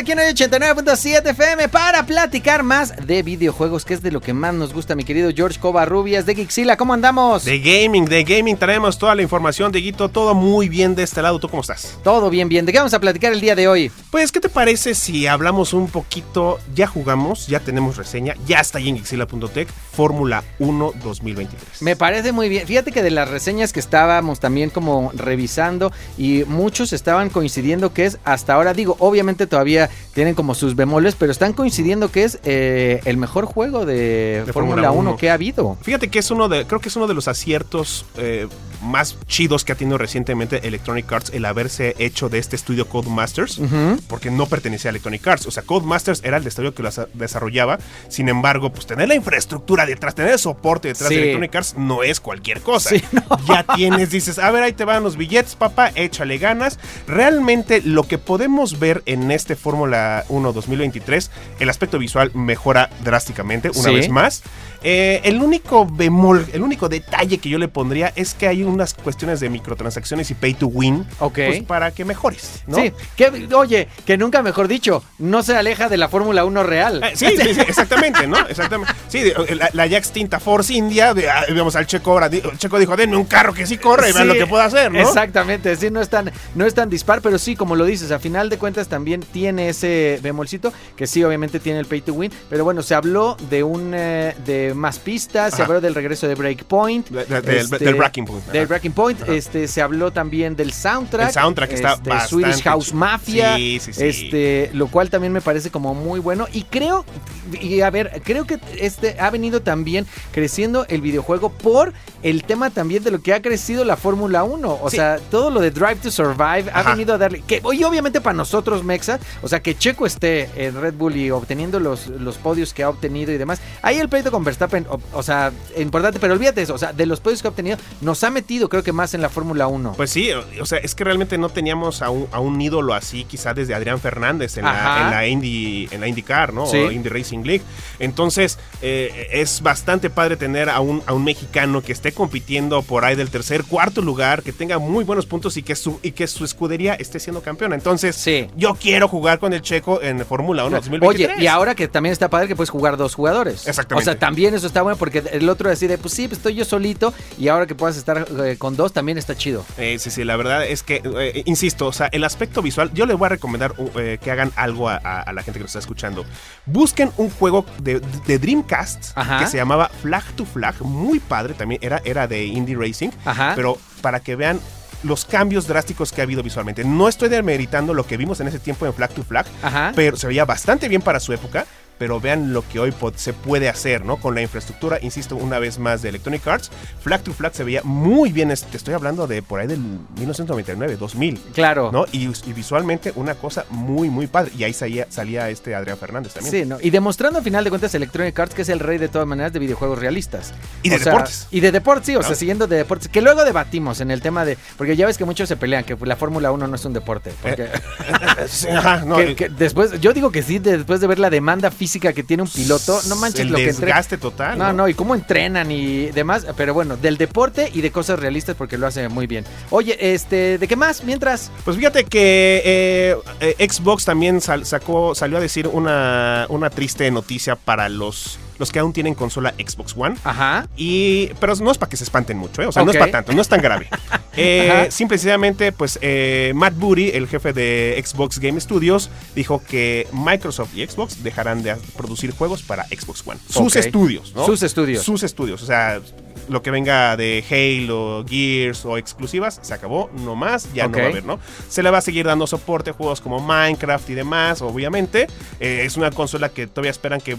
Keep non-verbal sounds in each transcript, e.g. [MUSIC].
Aquí en hoy 89.7 FM para platicar más de videojuegos, que es de lo que más nos gusta, mi querido George Covarrubias de Gixila. ¿Cómo andamos? De gaming, de gaming traemos toda la información, Dieguito, todo muy bien de este lado. ¿Tú cómo estás? Todo bien, bien. ¿De qué vamos a platicar el día de hoy? Pues, ¿qué te parece si hablamos un poquito? Ya jugamos, ya tenemos reseña, ya está ahí en Gixila.tech, Fórmula 1 2023. Me parece muy bien. Fíjate que de las reseñas que estábamos también como revisando y muchos estaban coincidiendo que es hasta ahora, digo, obviamente todavía tienen como sus bemoles, pero están coincidiendo que es eh, el mejor juego de, De Fórmula Fórmula 1 1. que ha habido. Fíjate que es uno de, creo que es uno de los aciertos eh, más chidos que ha tenido recientemente Electronic Arts el haberse hecho de este estudio Codemasters, porque no pertenecía a Electronic Arts. O sea, Codemasters era el estudio que lo desarrollaba. Sin embargo, pues tener la infraestructura detrás, tener el soporte detrás Sí. de Electronic Arts no es cualquier cosa. Sí, no. [LAUGHS] Ya tienes, dices, a ver, ahí te van los billetes, papá, échale ganas. Realmente lo que podemos ver en este Fórmula 1 2023, el aspecto visual mejora drásticamente, una Sí. vez más. Eh, el único bemol, el único detalle que yo le pondría es que hay unas cuestiones de microtransacciones y pay to win. Ok. Pues para que mejores, ¿no? Sí, que, oye, que nunca mejor dicho, no se aleja de la Fórmula 1 real. Eh, sí, sí, sí, exactamente, ¿no? Exactamente. Sí, de- la, la ya extinta Force India, de, ah, vemos al Checo ahora, el Checo dijo, denme un carro que sí corre y vean lo que puedo hacer, ¿no? Exactamente, sí, no es, tan, no es tan dispar, pero sí, como lo dices, a final de cuentas también tiene ese bemolcito, que sí, obviamente tiene el pay to win, pero bueno, se habló de un eh, más pistas, se habló del regreso de Breakpoint. De- este, del Breaking Point. Del Breaking Point, Ajá. este, se habló también del soundtrack. El soundtrack está este, bastante Swedish House. Mafia. Sí, sí, sí. Este, lo cual también me parece como muy bueno. Y creo, y a ver, creo que este ha venido también creciendo el videojuego por el tema también de lo que ha crecido la Fórmula 1. O sea, todo lo de Drive to Survive ha venido a darle. Que, y obviamente para nosotros, Mexa, o sea, que Checo esté en Red Bull y obteniendo los, los podios que ha obtenido y demás. Ahí el pleito con Verstappen, o, o sea, importante, pero olvídate eso. O sea, de los podios que ha obtenido, nos ha metido, creo que más en la Fórmula 1. Pues sí, o- o sea, es que realmente no teníamos a un, a un ídolo así, quizá desde Adrián Fernández en Ajá. la, en la Indy, en la IndyCar, ¿no? Sí. O Indy Racing League. Entonces, eh, es bastante padre tener a un, a un mexicano que esté compitiendo por ahí del tercer, cuarto lugar, que tenga muy buenos puntos y que su, y que su escudería esté siendo campeona. Entonces, Sí. yo quiero jugar con el checo en Fórmula 1 2023. Oye, y ahora que también está padre que puedes jugar dos jugadores. Exactamente. O sea, también eso está bueno porque el otro decide, pues sí, pues estoy yo solito y ahora que puedas estar eh, con dos también está chido. Eh, sí, sí, la verdad es que, eh, insisto, o sea, el aspecto visual, yo les voy a recomendar uh, que hagan algo a, a- a la gente que nos está escuchando. Busquen un juego de, de Dreamcast Ajá. que se llamaba Flag to Flag, muy padre también, era, era de Indie Racing, Ajá. pero para que vean los cambios drásticos que ha habido visualmente. No estoy demeritando lo que vimos en ese tiempo en Flag to Flag, Ajá. pero se veía bastante bien para su época. Pero vean lo que hoy se puede hacer, ¿no? Con la infraestructura, insisto, una vez más de Electronic Arts. Flag to Flag se veía muy bien. Te estoy hablando de por ahí del 1999, 2000. Claro. ¿no? Y, y visualmente una cosa muy, muy padre. Y ahí salía, salía este Adrián Fernández también. Sí, ¿no? Y demostrando al final de cuentas Electronic Arts que es el rey de todas maneras de videojuegos realistas. Y de O sea, deportes. Y de deportes, sí, o sea, siguiendo de deportes. Que luego debatimos en el tema de. Porque ya ves que muchos se pelean, que la Fórmula 1 no es un deporte. Porque, [LAUGHS] Sí, ajá, no, [LAUGHS] que- el- que después, yo digo que sí, de- después de ver la demanda física que tiene un piloto, no manches el lo que desgaste total. No, no, y cómo entrenan y demás, pero bueno, del deporte y de cosas realistas porque lo hace muy bien. Oye, este, ¿de qué más? Mientras, Pues fíjate que eh, eh, Xbox también sal- sacó, salió a decir una, una triste noticia para los, los que aún tienen consola Xbox One. ajá, Y, pero no es para que se espanten mucho, ¿eh? o sea, no es para tanto, no es tan grave. [LAUGHS] Eh, simple y sencillamente, pues eh, Matt Booty, el jefe de Xbox Game Studios, dijo que Microsoft y Xbox dejarán de producir juegos para Xbox One. Sus estudios, ¿no? Sus estudios. Sus estudios, o sea, lo que venga de Halo, Gears o exclusivas, se acabó, no más, ya no va a haber, ¿no? Se le va a seguir dando soporte a juegos como Minecraft y demás, obviamente. Eh, es una consola que todavía esperan que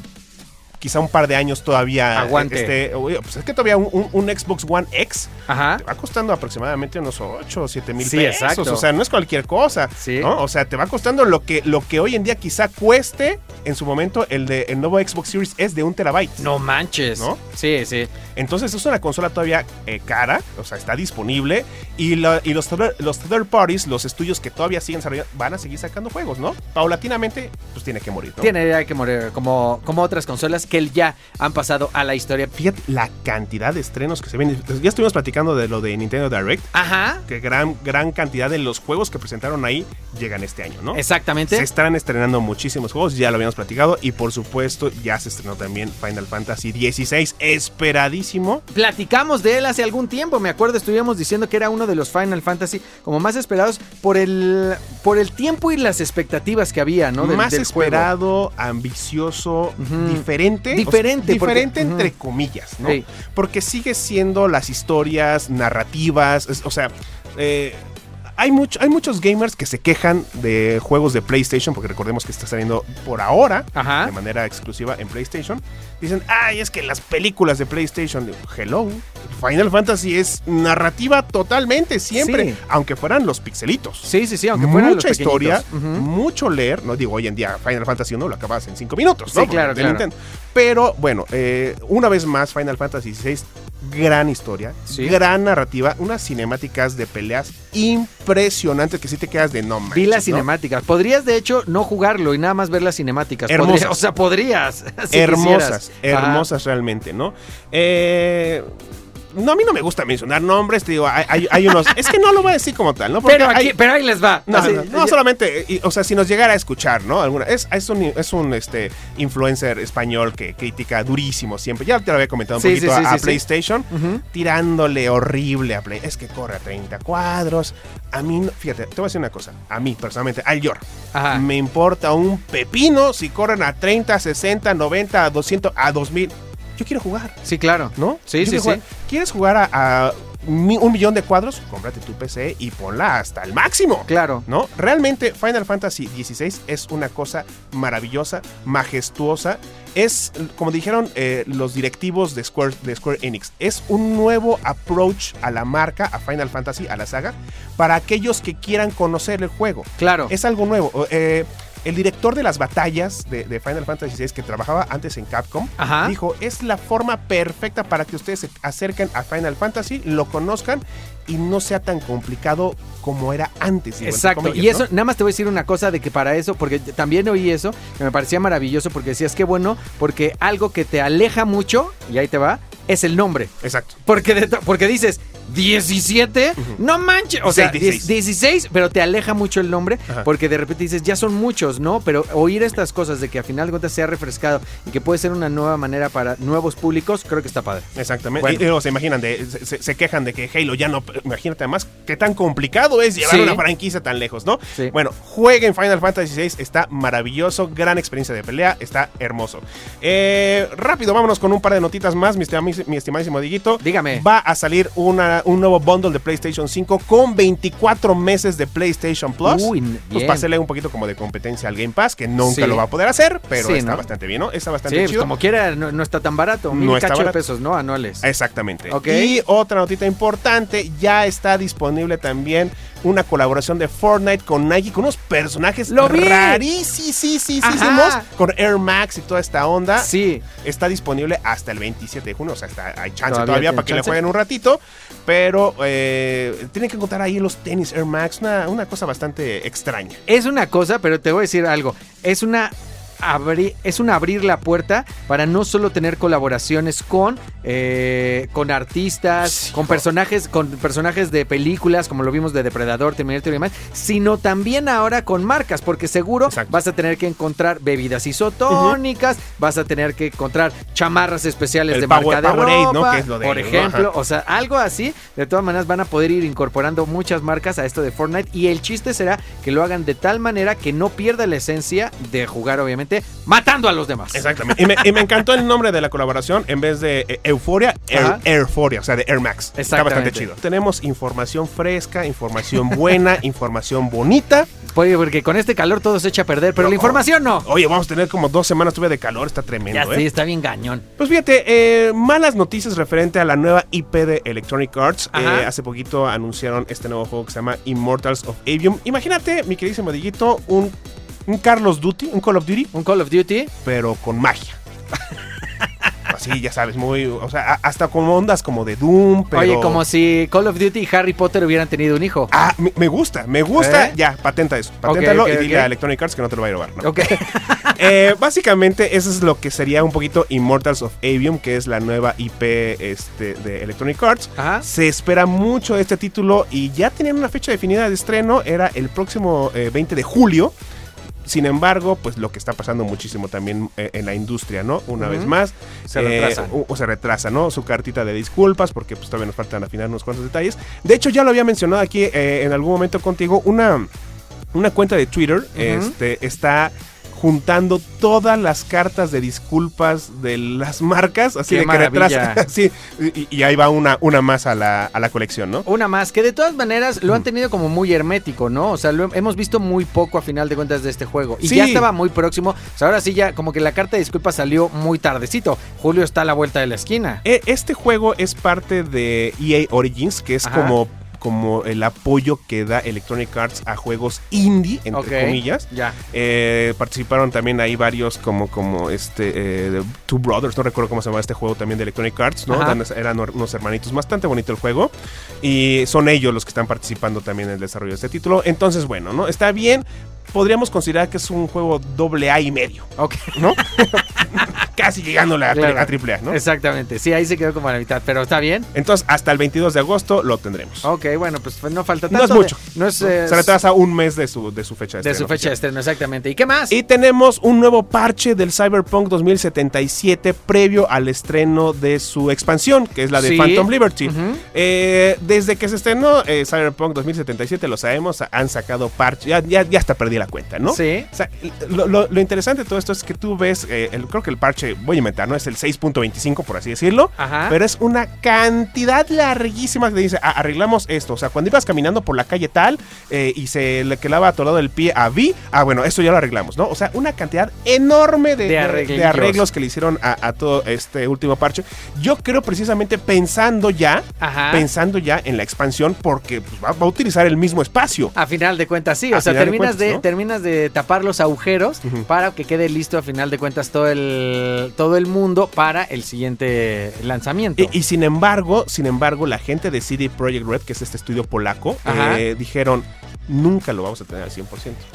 quizá un par de años todavía. Aguante. Este, pues es que todavía un, un- un Xbox One X Ajá. te va costando aproximadamente unos 8 o 7 mil Sí, pesos. exacto. O sea, no es cualquier cosa. Sí. ¿no? O sea, te va costando lo que, lo que hoy en día quizá cueste en su momento el, de, el nuevo Xbox Series S de un terabyte. No manches. ¿No? Sí, sí. Entonces es una consola todavía eh, cara, o sea, está disponible. Y, la- y los, third, los third parties, los estudios que todavía siguen desarrollando, van a seguir sacando juegos, ¿no? Paulatinamente, pues tiene que morir, ¿no? Tiene que morir, como, como otras consolas que ya han pasado a la historia. Fíjate la cantidad de estrenos que se ven. Ya estuvimos platicando de lo de Nintendo Direct. Ajá. Que gran, gran cantidad de los juegos que presentaron ahí llegan este año, ¿no? Exactamente. Se están estrenando muchísimos juegos, ya lo habíamos platicado. Y por supuesto, ya se estrenó también Final Fantasy XVI, esperadísimo. Platicamos de él hace algún tiempo, me acuerdo, estuvimos diciendo que era uno de los Final Fantasy como más esperados por el por el tiempo y las expectativas que había, ¿no? Del- más del juego. esperado, ambicioso, diferente. Diferente, o sea, porque- diferente entre comillas, ¿no? Sí. Porque sigue siendo las historias narrativas, es- o sea, eh, hay, mucho, hay muchos gamers que se quejan de juegos de PlayStation, porque recordemos que está saliendo por ahora, Ajá. de manera exclusiva en PlayStation. Dicen, ay, es que las películas de PlayStation, Digo, hello, Final Fantasy es narrativa totalmente, siempre, Sí. aunque fueran los pixelitos. Sí, sí, sí, aunque fueran Mucha los historia, mucho leer, no digo hoy en día Final Fantasy 1 lo acabas en 5 minutos, ¿no? Sí, claro, claro. Pero bueno, eh, una vez más Final Fantasy XVI, gran historia, Sí. gran narrativa, unas cinemáticas de peleas impresionantes que sí te quedas de no Vi manches, las ¿no? cinemáticas. Podrías, de hecho, no jugarlo y nada más ver las cinemáticas. Hermosas. O sea, podrías. [LAUGHS] si hermosas, quisieras. hermosas realmente, ¿no? Eh, no, a mí no me gusta mencionar nombres, te digo, hay, hay- hay unos... es que no lo voy a decir como tal, ¿no? Porque Pero, aquí- hay- pero ahí les va. No, Así- no, no, solamente, y- o sea, si nos llegara a escuchar, ¿no? Alguna, es, es un, es un este, influencer español que critica durísimo siempre. Ya te lo había comentado un Sí, poquito sí, sí, a. PlayStation, tirándole horrible a Play. Es que corre a 30 cuadros. A mí, fíjate, te voy a decir una cosa. A mí, personalmente, al Yor, Ajá. me importa un pepino si corren a 30, 60, 90, a 200, a 2000. Yo quiero jugar. Sí, claro. ¿no? Sí, Yo sí, sí. ¿Quieres jugar a, un millón de cuadros? Cómprate tu PC y ponla hasta el máximo. Claro. ¿No? Realmente Final Fantasy XVI es una cosa maravillosa, majestuosa. Es, como dijeron eh, los directivos de Square, de Square Enix, es un nuevo approach a la marca, a Final Fantasy, a la saga, para aquellos que quieran conocer el juego. Claro. Es algo nuevo. Eh, el director de las batallas de, de Final Fantasy VI, que trabajaba antes en Capcom, Ajá. dijo, es la forma perfecta para que ustedes se acerquen a Final Fantasy, lo conozcan y no sea tan complicado como era antes. digo, Exacto, comillas, y eso, ¿no? nada más te voy a decir una cosa de que para eso, porque también oí eso, que me parecía maravilloso, porque decías que bueno, porque algo que te aleja mucho, y ahí te va, es el nombre. Exacto. Porque, de- porque dices, 17, no manches, o sea, 16. 16. 16, pero te aleja mucho el nombre, Ajá. porque de repente dices, ya son muchos, ¿no? Pero oír estas cosas de que a final de cuentas sea refrescado y que puede ser una nueva manera para nuevos públicos, creo que está padre. Exactamente. Bueno. Y, luego se imaginan, de, se, quejan de que Halo ya no. Imagínate además qué tan complicado es llevar Sí. una franquicia tan lejos, ¿no? Sí. Bueno, jueguen Final Fantasy VI, está maravilloso, gran experiencia de pelea, está hermoso. Eh, rápido, vámonos con un par de notitas más, mi, mi estimadísimo Diguito. Dígame. Va a salir una- un nuevo bundle de PlayStation 5 con 24 meses de PlayStation Plus. Uy, pues para hacerle un poquito como de competencia al Game Pass, que nunca Sí. lo va a poder hacer, pero Sí, está ¿no? bastante bien, ¿no? Está Sí, bastante pues chido. como quiera, no, no está tan barato, mil No cacho de barato. pesos, ¿no? Anuales. Exactamente. Ok. Y otra notita importante, ya está disponible también una colaboración de Fortnite con Nike, con unos personajes ¡Lo vi! rarísimos, con Air Max y toda esta onda. Sí, Está disponible hasta el 27 de junio, o sea, está, hay chance Todavía para que le jueguen un ratito, pero eh, tienen que encontrar ahí los tenis Air Max, una, una cosa bastante extraña. es una cosa, pero te voy a decir algo. Es una abrir, es un abrir la puerta para no solo tener colaboraciones con, eh, con artistas, Sí, con personajes, con personajes de películas, como lo vimos de Depredador, Terminator y demás, sino también ahora con marcas, porque seguro Exacto. vas a tener que encontrar bebidas isotónicas, vas a tener que encontrar chamarras especiales El de Power- marca de Powerade, ¿no? ropa, Que es lo de por ejemplo, Ajá. o sea, algo así, de todas maneras van a poder ir incorporando muchas marcas a esto de Fortnite y el chiste será que lo hagan de tal manera que no pierda la esencia de jugar, obviamente, matando a los demás. Exactamente. Y me, y me encantó el nombre de la colaboración. En vez de eh. Air, Airforia, o sea, de Air Max. Está bastante chido. Tenemos información fresca, información buena, [LAUGHS] información bonita. Oye, porque con este calor todo se echa a perder, pero la información no. Oye, vamos a tener como dos semanas de calor, está tremendo, Ya ¿eh? sí, está bien gañón. Pues fíjate, eh, malas noticias referente a la nueva IP de Electronic Arts. Eh, hace poquito anunciaron este nuevo juego que se llama Immortals of Avium. Imagínate, mi queridísimo Diguito, un, un Carlos Duty, un Call of Duty, Un Call of Duty. pero con magia. Así, ya sabes, muy. O sea, hasta como ondas como de Doom, pero. Oye, como si Call of Duty y Harry Potter hubieran tenido un hijo. Ah, me, me gusta, me gusta. ¿Eh? Ya, patenta eso. Paténtalo y dile a Electronic Arts que no te lo va a robar. ¿no? Ok. [LAUGHS] [LAUGHS] Eh, básicamente, eso es lo que sería un poquito Immortals of Avium, que es la nueva IP este, de Electronic Arts. Ajá. Se espera mucho este título y ya tenían una fecha definida de estreno, era el próximo eh, 20 de julio. Sin embargo, pues lo que está pasando muchísimo también eh, en la industria, ¿no? Una vez más. Se eh, retrasa. o, o se retrasa, ¿no? Su cartita de disculpas, porque pues todavía nos faltan afinar unos cuantos detalles. De hecho, ya lo había mencionado aquí eh, en algún momento contigo, una, una cuenta de Twitter este, está juntando todas las cartas de disculpas de las marcas, así Qué de que retrasa. [LAUGHS] sí, y, y ahí va una, una más a la, a la colección, ¿no? Una más, que de todas maneras lo han tenido como muy hermético, ¿no? O sea, lo hemos visto muy poco a final de cuentas de este juego. Y Sí. ya estaba muy próximo. O sea, ahora sí ya como que la carta de disculpas salió muy tardecito. Julio está a la vuelta de la esquina. E- Este juego es parte de EA Origins, que es Ajá. como, como el apoyo que da Electronic Arts a juegos indie, entre comillas. Ya. Eh, participaron también ahí varios como, como este eh, Two Brothers, no recuerdo cómo se llama este juego también de Electronic Arts, ¿no? Ajá. Eran unos hermanitos, bastante bonito el juego. Y son ellos los que están participando también en el desarrollo de este título. Entonces, bueno, ¿no? Está bien. Podríamos considerar que es un juego doble A y medio, Ok. ¿no? [LAUGHS] Casi llegándole a, Claro. a triple A, ¿no? Exactamente. Sí, ahí se quedó como a la mitad. Pero está bien. Entonces, hasta el 22 de agosto lo tendremos. Ok, bueno, pues no falta No tanto. es mucho. de- no es. ¿no? eh, Se retrasa un mes de su, de su fecha de, de su estreno fecha de estreno, exactamente. ¿Y qué más? Y tenemos un nuevo parche del Cyberpunk 2077 previo al estreno de su expansión, que es la de Sí. Phantom Liberty. Eh, desde que se estrenó eh, Cyberpunk 2077, lo sabemos, han sacado parche. Ya, ya, ya hasta perdí la cuenta, ¿no? Sí. O sea, lo, lo- lo interesante de todo esto es que tú ves, eh, el- creo que el parche, voy a inventar, ¿no? Es el 6.25, por así decirlo. Ajá. Pero es una cantidad larguísima que te dice, "Ah, arreglamos esto. O sea, cuando ibas caminando por la calle tal eh, y se le quedaba atorado el pie a V, ah, bueno, eso ya lo arreglamos, ¿no? O sea, una cantidad enorme de, arreglos que le hicieron a, a todo este último parche. Yo creo precisamente pensando ya, Ajá. pensando ya en la expansión, porque pues, va, va a utilizar el mismo espacio. A final de cuentas, sí. A O sea, terminas de, cuentas, ¿no? Terminas de tapar los agujeros para que quede listo a final de cuentas todo el, todo el mundo para el siguiente lanzamiento. Y, y sin embargo, sin embargo, la gente de CD Projekt Red, que es este estudio polaco, eh, dijeron, nunca lo vamos a tener al 100%.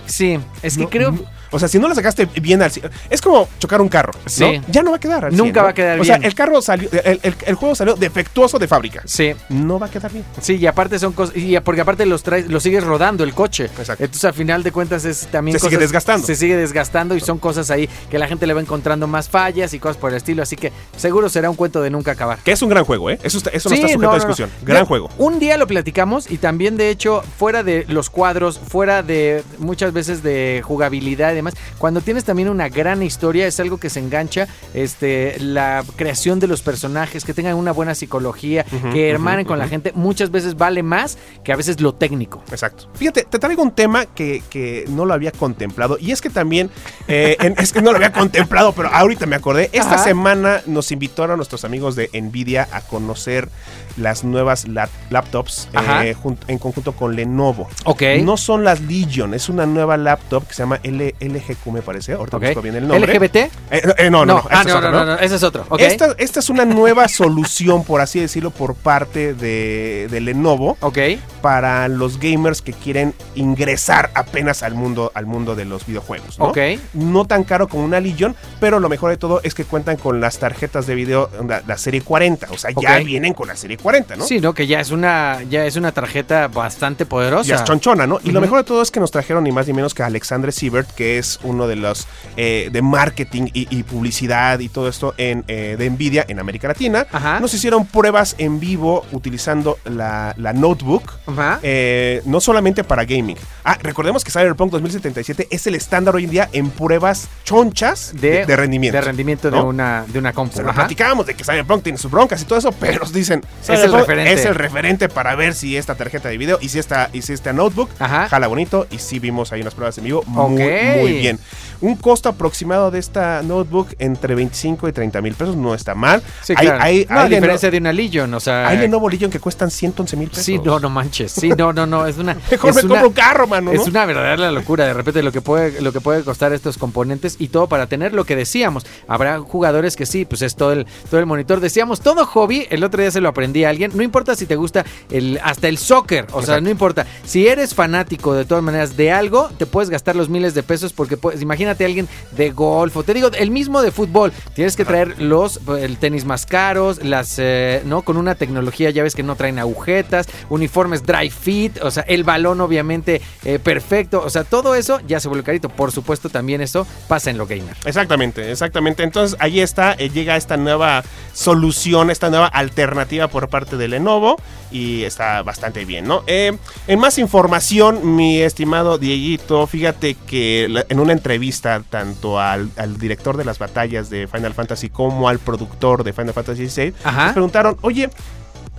sí, es que No, creo... O sea, si no lo sacaste bien al 100, es como chocar un carro. ¿no? Sí. Ya no va a quedar al Nunca 100, ¿no? va a quedar O bien. sea, el carro salió, el, el- el juego salió defectuoso de fábrica. Sí, No va a quedar bien. sí, y aparte son cosas... Y porque aparte los traes, los sigues rodando el coche. Exacto. Entonces, a final de cuentas, es también Se sigue cosas- desgastando. Se sigue desgastando y son cosas ahí que la gente le va encontrando más fallas y cosas por el estilo. Así que seguro será un cuento de nunca acabar. Que es un gran juego, ¿eh? Eso, está- eso no está sujeto no, a discusión. Gran Ya, juego. Un día lo platicamos y también, de hecho, fuera de los cuadros, fuera de muchas veces de jugabilidad y demás, cuando tienes también una gran historia, es algo que se engancha, este, la creación de los personajes, que tengan una buena psicología, que hermanen con la gente, muchas veces vale más que a veces lo técnico. Exacto. Fíjate, te traigo un tema que, que no lo había contemplado. Y es que también, eh, en- es que no lo había contemplado, pero ahorita me acordé. Esta Ajá. semana nos invitaron a nuestros amigos de Nvidia a conocer las nuevas lap- laptops eh, en conjunto con Lenovo. Ok. No son las Legion, es una nueva laptop que se llama L LGQ, me parece. Ahorita Ok. busco bien el nombre. LGBT? Eh, eh, no, no, no. ah, es no, otra, no, no, no, ese es otro. Ok. Esta, esta es una nueva [LAUGHS] solución, por así decirlo, por parte de, de Lenovo Ok. para los gamers que quieren ingresar apenas al mundo, al mundo de los videojuegos. ¿no? Ok. No tan caro como una Legion, pero lo mejor de todo es que cuentan con las tarjetas de video, la, la serie 40. O sea, ya vienen con la serie 40, ¿no? Sí, ¿no? Que ya es una, ya es una tarjeta bastante poderosa. Ya es chonchona, ¿no? Y lo mejor de todo es que nos trajeron ni más ni menos que a Alexandre Siebert, que es uno de los eh, de marketing y, y publicidad y todo esto en, eh, de Nvidia en América Latina. Ajá. Nos hicieron pruebas en vivo utilizando la, la notebook. Ajá. eh, no solamente para gaming. Ah, recordemos que Cyberpunk 2077 es el estándar hoy en día en pruebas chonchas de, de rendimiento. De rendimiento de una, de una O compu. sea, platicábamos de que Cyberpunk tiene sus broncas y todo eso, pero nos dicen el Cyberpunk referente. es el referente para ver si esta tarjeta de video y si esta, y si esta notebook Ajá. jala bonito y sí vimos ahí unas pruebas en vivo muy, Ok. Muy bien. Un costo aproximado de esta notebook entre 25 y 30 mil pesos no está mal. Sí, hay, claro. hay, no, a hay Leno- diferencia de una Legion, o sea... hay Lenovo Legion que cuestan 111 mil pesos. Sí, no, no manches. Sí, no, no, no. Es una. [LAUGHS] Mejor es me una- compro un carro, mano. ¿no? Es una verdadera locura de repente lo que puede lo que puede costar estos componentes y todo para tener lo que decíamos. Habrá jugadores que sí, pues es todo el todo el monitor. Decíamos, todo hobby, el otro día se lo aprendí a alguien, no importa si te gusta el hasta el soccer, o sea, no importa. Si eres fanático de todas maneras de algo, te puedes gastar los miles de pesos porque puedes, imagínate alguien de golf o te digo el mismo de fútbol, tienes que traer los el tenis más caros, las eh, no con una tecnología ya ves que no traen agujetas, uniformes dry fit, o sea, el balón obviamente eh, perfecto, o sea, todo eso ya se vuelve carito. Por supuesto, también eso pasa en lo gamer. Exactamente, exactamente. Entonces ahí está, eh, llega esta nueva solución, esta nueva alternativa por parte de Lenovo y está bastante bien, ¿no? En más información, mi estimado Dieguito, fíjate que en una entrevista tanto al, al director de las batallas de Final Fantasy como al productor de Final Fantasy VI, les preguntaron, oye,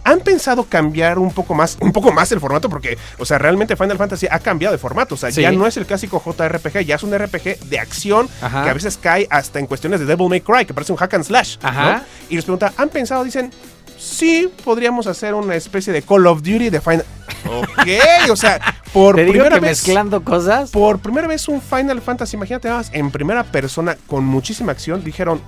¿Han pensado cambiar un poco más, un poco más el formato? Porque, o sea, realmente Final Fantasy ha cambiado de formato. O sea, Sí. ya no es el clásico JRPG, ya es un RPG de acción Ajá. que a veces cae hasta en cuestiones de Devil May Cry, que parece un hack and slash. ¿no? Ajá. Y les pregunta, ¿han pensado? Dicen, sí, podríamos hacer una especie de Call of Duty de Final. Ok, o sea, por Te digo primera que vez. mezclando cosas. Por primera vez un Final Fantasy, imagínate más, en primera persona con muchísima acción, dijeron,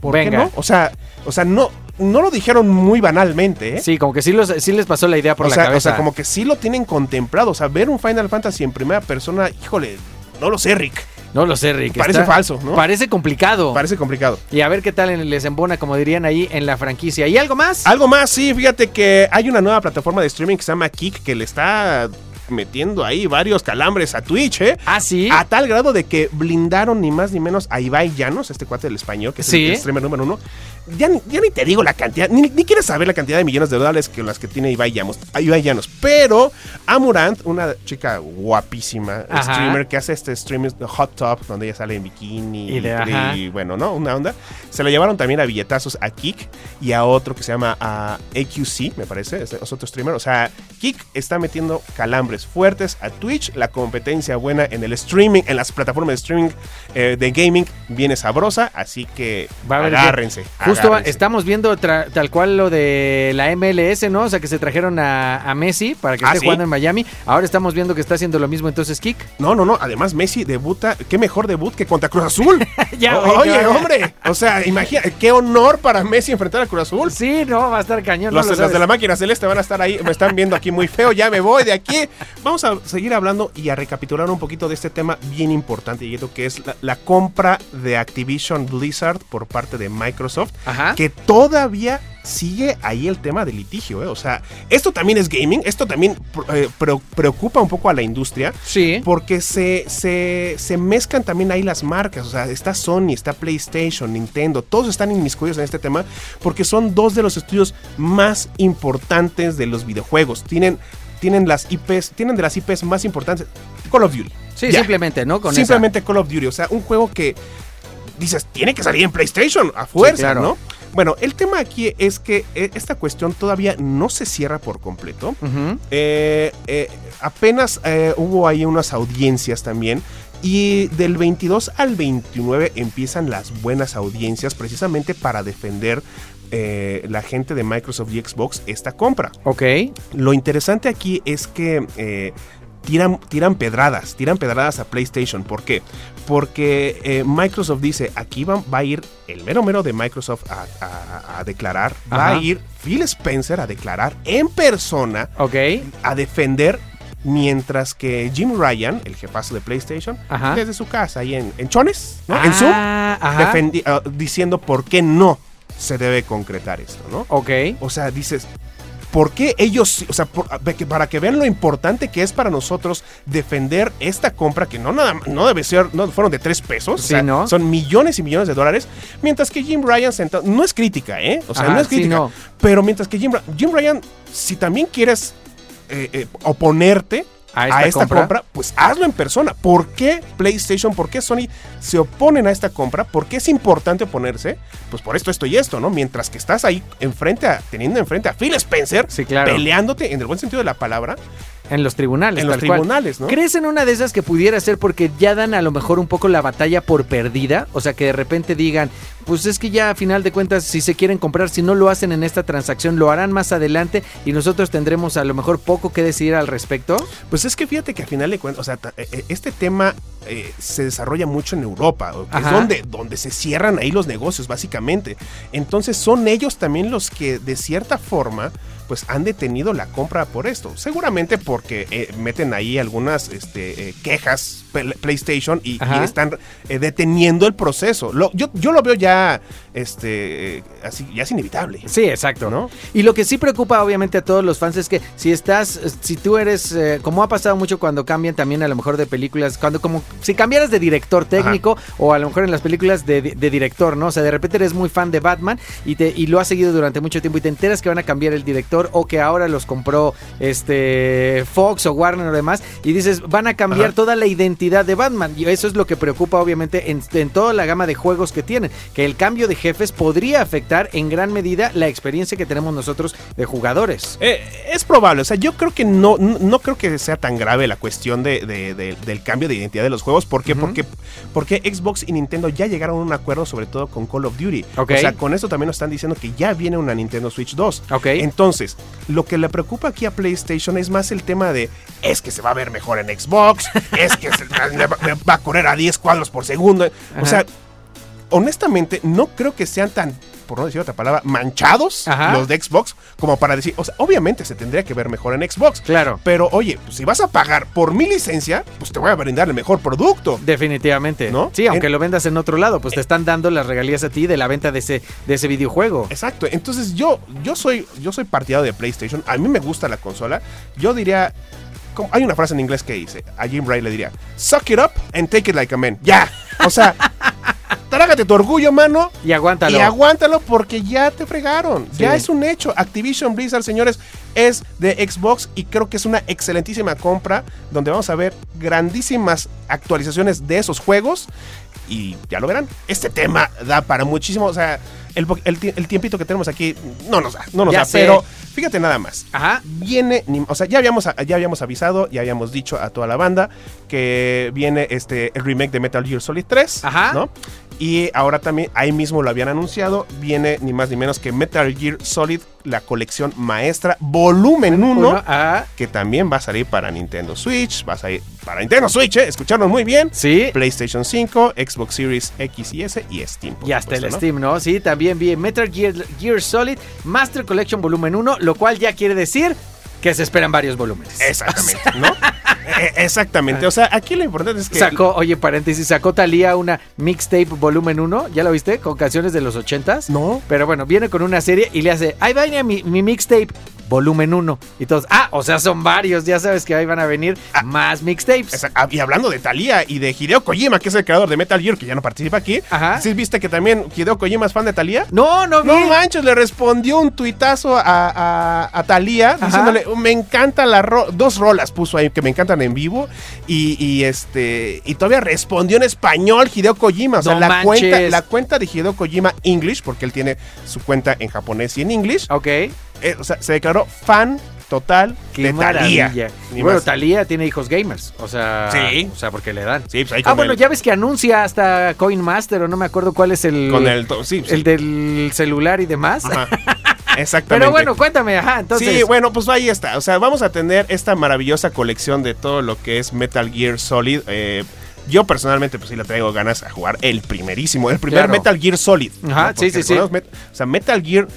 ¿por Venga. qué no? O sea, o sea, no, no lo dijeron muy banalmente, ¿eh? Sí, como que sí, los, sí les pasó la idea por o, la sea, o cabeza. sea, como que sí lo tienen contemplado. O sea, ver un Final Fantasy en primera persona, híjole, no lo sé, Rick. No lo sé, Rick. Parece está- falso, ¿no? Parece complicado. Parece complicado. Y a ver qué tal en- les embona, como dirían ahí en la franquicia. ¿Y algo más? Algo más, sí, fíjate que hay una nueva plataforma de streaming que se llama Kick que le está metiendo ahí varios calambres a Twitch, ¿eh? Ah, sí. A tal grado de que blindaron ni más ni menos a Ibai Llanos, este cuate del español, que es Sí. el streamer número uno. Ya, ni- ya ni te digo la cantidad, ni, ni quieres saber la cantidad de millones de dólares que las que tiene Ibai Llanos. Ibai Llanos. Pero Amurant, una chica guapísima, Ajá. streamer que hace este stream hot top, donde ella sale en bikini Y de- ajá. y bueno, ¿no? Una onda. Se lo llevaron también a billetazos a Kik y a otro que se llama a AQC, me parece, es, otro streamer. O sea, Kik está metiendo calambres fuertes a Twitch. La competencia buena en el streaming, en las plataformas de streaming eh, de gaming, viene sabrosa. Así que Va a haber agárrense. Justo estamos viendo tra- tal cual lo de la MLS, ¿no? O sea, que se trajeron a, a Messi para que Ah, esté ¿sí? jugando en Miami. Ahora estamos viendo que está haciendo lo mismo entonces Kick. No, no, no. Además, Messi debuta. Qué mejor debut que contra Cruz Azul. [LAUGHS] Ya, O- güey, Oye, ya. hombre. O sea, imagina, qué honor para Messi enfrentar a Cruz Azul. Sí, no, va a estar cañón. no Los, lo los sabes. de la máquina celeste van a estar ahí, me están viendo aquí muy feo, ya me voy de aquí. Vamos a seguir hablando y a recapitular un poquito de este tema bien importante, Dieguito, que es la, la compra de Activision Blizzard por parte de Microsoft, Ajá. que todavía sigue ahí el tema del litigio, ¿eh? O sea, esto también es gaming, esto también eh, pre- preocupa un poco a la industria. Sí. Porque se, se, se mezclan también ahí las marcas. O sea, está Sony, está PlayStation, Nintendo. Todos están inmiscuidos en este tema porque son dos de los estudios más importantes de los videojuegos. Tienen, tienen las IPs, tienen de las IPs más importantes. Call of Duty. Sí, Ya. simplemente, ¿no? Con Simplemente Call of Duty. O sea, un juego que dices, tiene que salir en PlayStation a fuerza, claro. ¿no? Bueno, el tema aquí es que eh, esta cuestión todavía no se cierra por completo. Eh, eh, apenas eh, hubo ahí unas audiencias también. Y del 22 al 29 empiezan las buenas audiencias precisamente para defender eh, la gente de Microsoft y Xbox esta compra. Ok. Lo interesante aquí es que eh, tiran, tiran pedradas, tiran pedradas a PlayStation. ¿Por qué? Porque eh, Microsoft dice, aquí va, va a ir el mero mero de Microsoft a, a- a declarar, va a ir Phil Spencer a declarar en persona Ok. a defender mientras que Jim Ryan, el jefazo de PlayStation, Ajá. desde su casa ahí en, en Chones, ¿no? en Zoom, Ah, defendi- ah, diciendo por qué no se debe concretar esto, ¿no? Ok. O sea, dices, ¿por qué ellos, o sea, por- para que vean lo importante que es para nosotros defender esta compra, que no nada no debe ser, no fueron de tres pesos, o Sí, sea, ¿no? son millones y millones de dólares, mientras que Jim Ryan sentado, no es crítica, ¿eh? O sea, Ajá, no es sí, crítica, no. pero mientras que Jim, Jim Ryan, si también quieres eh, eh, oponerte A a esta esta, compra. compra. pues hazlo en persona. ¿Por qué PlayStation, por qué Sony se oponen a esta compra? ¿Por qué es importante oponerse? Pues por esto, esto y esto, ¿no? Mientras que estás ahí enfrente a, teniendo enfrente a Phil Spencer, Sí, claro. peleándote en el buen sentido de la palabra, En los tribunales. En los cual. tribunales, ¿no? ¿Crees en una de esas que pudiera ser porque ya dan a lo mejor un poco la batalla por perdida? O sea, que de repente digan, pues es que ya a final de cuentas, si se quieren comprar, si no lo hacen en esta transacción, lo harán más adelante y nosotros tendremos a lo mejor poco que decidir al respecto. Pues es que fíjate que al final de cuentas, o sea, eh, eh, este tema eh, se desarrolla mucho en Europa, que es donde, donde se cierran ahí los negocios, básicamente. Entonces son ellos también los que, de cierta forma, pues han detenido la compra por esto. Seguramente porque eh, meten ahí algunas este, eh, quejas Pl- PlayStation y, están eh, deteniendo el proceso. Lo- yo, yo lo veo ya, este, eh, así, ya es inevitable. Sí, exacto. ¿No? Y lo que sí preocupa obviamente a todos los fans es que si estás, si tú eres, eh, como ha pasado mucho cuando cambian también a lo mejor de películas, cuando como si cambiaras de director técnico o a lo mejor en las películas de, de director, ¿no? O sea, de repente eres muy fan de Batman y, te, y lo has seguido durante mucho tiempo y te enteras que van a cambiar el director o que ahora los compró este Fox o Warner o demás y dices, van a cambiar Ajá. toda la identidad de Batman y eso es lo que preocupa obviamente en, en toda la gama de juegos que tienen, que el cambio de jefes podría afectar en gran medida la experiencia que tenemos nosotros de jugadores. Eh, es probable, o sea, yo creo que no, no, no creo que sea tan grave la cuestión de, de- de- del cambio de identidad de los juegos. ¿Por qué? Porque, porque Xbox y Nintendo ya llegaron a un acuerdo, sobre todo con Call of Duty. O sea, con esto también nos están diciendo que ya viene una Nintendo Switch 2. Ok. Entonces, lo que le preocupa aquí a PlayStation es más el tema de es que se va a ver mejor en Xbox, [LAUGHS] es que se- me va, me va a correr a 10 cuadros por segundo. Ajá. O sea, honestamente, no creo que sean tan, por no decir otra palabra, manchados Ajá. los de Xbox como para decir, o sea, obviamente se tendría que ver mejor en Xbox. Claro. Pero oye, pues, si vas a pagar por mi licencia, pues te voy a brindar el mejor producto. Definitivamente. ¿No? Sí, aunque En- lo vendas en otro lado, pues te están dando las regalías a ti de la venta de ese, de ese videojuego. Exacto. Entonces yo, yo soy, yo soy partidario de PlayStation. A mí me gusta la consola. Yo diría. hay una frase en inglés que dice, a Jim Ray le diría, suck it up and take it like a man. Ya. O sea, trágate tu orgullo, mano. Y aguántalo. Y aguántalo porque ya te fregaron. Sí. Ya es un hecho. Activision Blizzard, señores, es de Xbox y creo que es una excelentísima compra donde vamos a ver grandísimas actualizaciones de esos juegos y ya lo verán. Este tema da para muchísimo, o sea, el, el ti- el tiempito que tenemos aquí no nos da, no nos Ya da, sé. pero fíjate nada más. Ajá. Viene, o sea, ya habíamos, ya habíamos avisado, ya habíamos dicho a toda la banda que viene este el remake de Metal Gear Solid 3, Ajá. ¿no? Y ahora también, ahí mismo lo habían anunciado, viene ni más ni menos que Metal Gear Solid, la colección maestra, volumen 1, Uno, ajá. que también va a salir para Nintendo Switch, va a salir para Nintendo Switch, ¿eh? escucharon muy bien. Sí. PlayStation 5, Xbox Series X y S y Steam. Y hasta el. Steam, ¿no? Sí, también vi Metal Gear, Gear Solid Master Collection Volumen 1, lo cual ya quiere decir que se esperan varios volúmenes. Exactamente, ¿no? Eh, Exactamente. O sea, aquí lo importante es que. Sacó, oye, paréntesis, sacó Talía una mixtape volumen 1, ¿ya lo viste? Con canciones de los 80s. No. Pero bueno, viene con una serie y le hace, ahí va mi, mi mixtape, volumen 1. Y todos, ah, o sea, son varios, ya sabes que ahí van a venir más mixtapes. Ah, Y hablando de Thalía y de Hideo Kojima, que es el creador de Metal Gear, que ya no participa aquí. Ajá. ¿Sí viste que también Hideo Kojima es fan de Thalía? No, no vi. No manches, le respondió un tuitazo a, a, a Thalía Ajá. diciéndole, me encanta la ro dos rolas puso ahí que me encantan en vivo y, y, este y todavía respondió en español Hideo Kojima, o sea, No la manches. cuenta la cuenta de Hideo Kojima English porque él tiene su cuenta en japonés y en English, Ok, eh, o sea, se declaró fan total qué de maravilla. Ni bueno, más. Talía tiene hijos gamers, o sea, Sí. o sea, porque le dan. Sí, pues ahí Ah, con bueno, el- ya ves que anuncia hasta Coin Master o no me acuerdo cuál es el con el to- sí, sí. el del celular y demás. Ajá. [LAUGHS] Exactamente. Pero bueno, cuéntame, ajá, entonces. sí, bueno, pues ahí está. O sea, vamos a tener esta maravillosa colección de todo lo que es Metal Gear Solid. Eh, yo personalmente, pues sí le traigo ganas a jugar el primerísimo, el primer Claro. Metal Gear Solid. Ajá, Porque sí, sí, sí. recordemos Met- o sea, Metal Gear,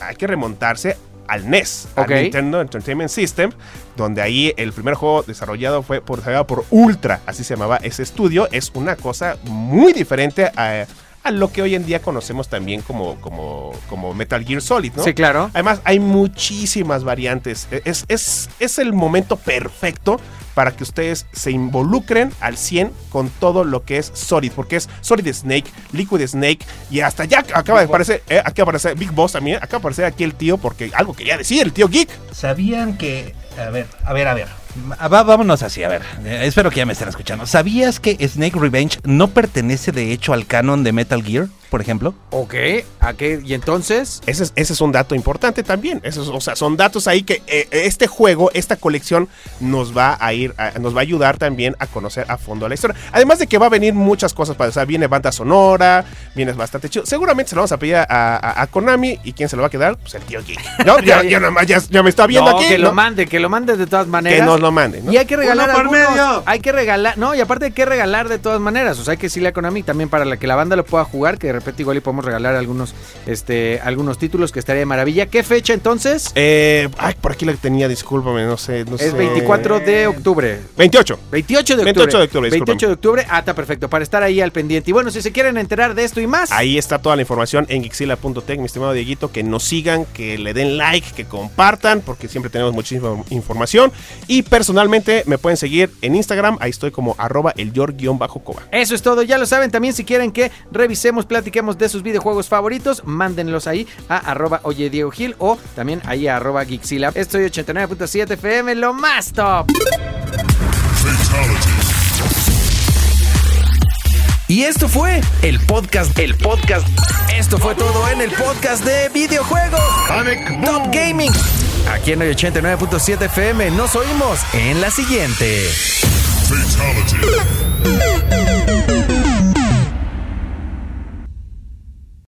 hay que remontarse al NES, Ok. al Nintendo Entertainment System, donde ahí el primer juego desarrollado fue por, por Ultra, así se llamaba ese estudio. Es una cosa muy diferente a, a lo que hoy en día conocemos también como, como, como Metal Gear Solid, ¿no? Sí, claro. Además, hay muchísimas variantes. Es, es, es el momento perfecto para que ustedes se involucren al 100 con todo lo que es Solid, porque es Solid Snake, Liquid Snake, y hasta ya acaba de aparecer, eh, acaba de aparecer Big Boss también, acaba de aparecer aquí el tío, porque algo quería decir, el tío Geek. ¿Sabían que... A ver, a ver, a ver. Vámonos así, a ver. Eh, espero que ya me estén escuchando. ¿Sabías que Snake Revenge no pertenece de hecho al canon de Metal Gear? Por ejemplo. Ok, ¿a qué? ¿Y entonces? Ese es, ese es un dato importante también. Eso es- o sea, son datos ahí que eh, este juego, esta colección, nos va a ir, a- nos va a ayudar también a conocer a fondo la historia. Además de que va a venir muchas cosas para, o sea, viene banda sonora, viene bastante chido. Seguramente se lo vamos a pedir a, a- a Konami y quién se lo va a quedar, pues el tío Geek. No, [LAUGHS] ya, ya, ya, ya me está viendo no, aquí. que ¿no? lo mande, que lo mande de todas maneras. Que nos lo mande. ¿no? Y hay que regalar Uno por algunos. medio. Hay que regalar, no, y aparte hay que regalar de todas maneras. O sea, hay que decirle a Konami también para la que la banda lo pueda jugar, que de repente igual y podemos regalar algunos, este, algunos títulos que estaría de maravilla. ¿Qué fecha entonces? Eh, ay, por aquí la tenía, discúlpame, no sé. No es sé. 24 de octubre. 28. 28 de octubre. 28 de octubre, 28 de octubre. Ah, está perfecto. Para estar ahí al pendiente. Y bueno, si se quieren enterar de esto y más. Ahí está toda la información en Gixila.tech, mi estimado Dieguito, que nos sigan, que le den like, que compartan, porque siempre tenemos muchísima información. Y personalmente me pueden seguir en Instagram, ahí estoy como arroba el yor-coba. Eso es todo, ya lo saben. También si quieren que revisemos, platiquemos de sus videojuegos favoritos, mándenlos ahí a arroba oye Diego Gil o también ahí a arroba Geekzilla. Estoy 89.7 FM, lo más top. Y esto fue el podcast, el podcast. Esto fue todo en el podcast de videojuegos. Top Gaming. Aquí en el 89.7 FM nos oímos en la siguiente. Fatality.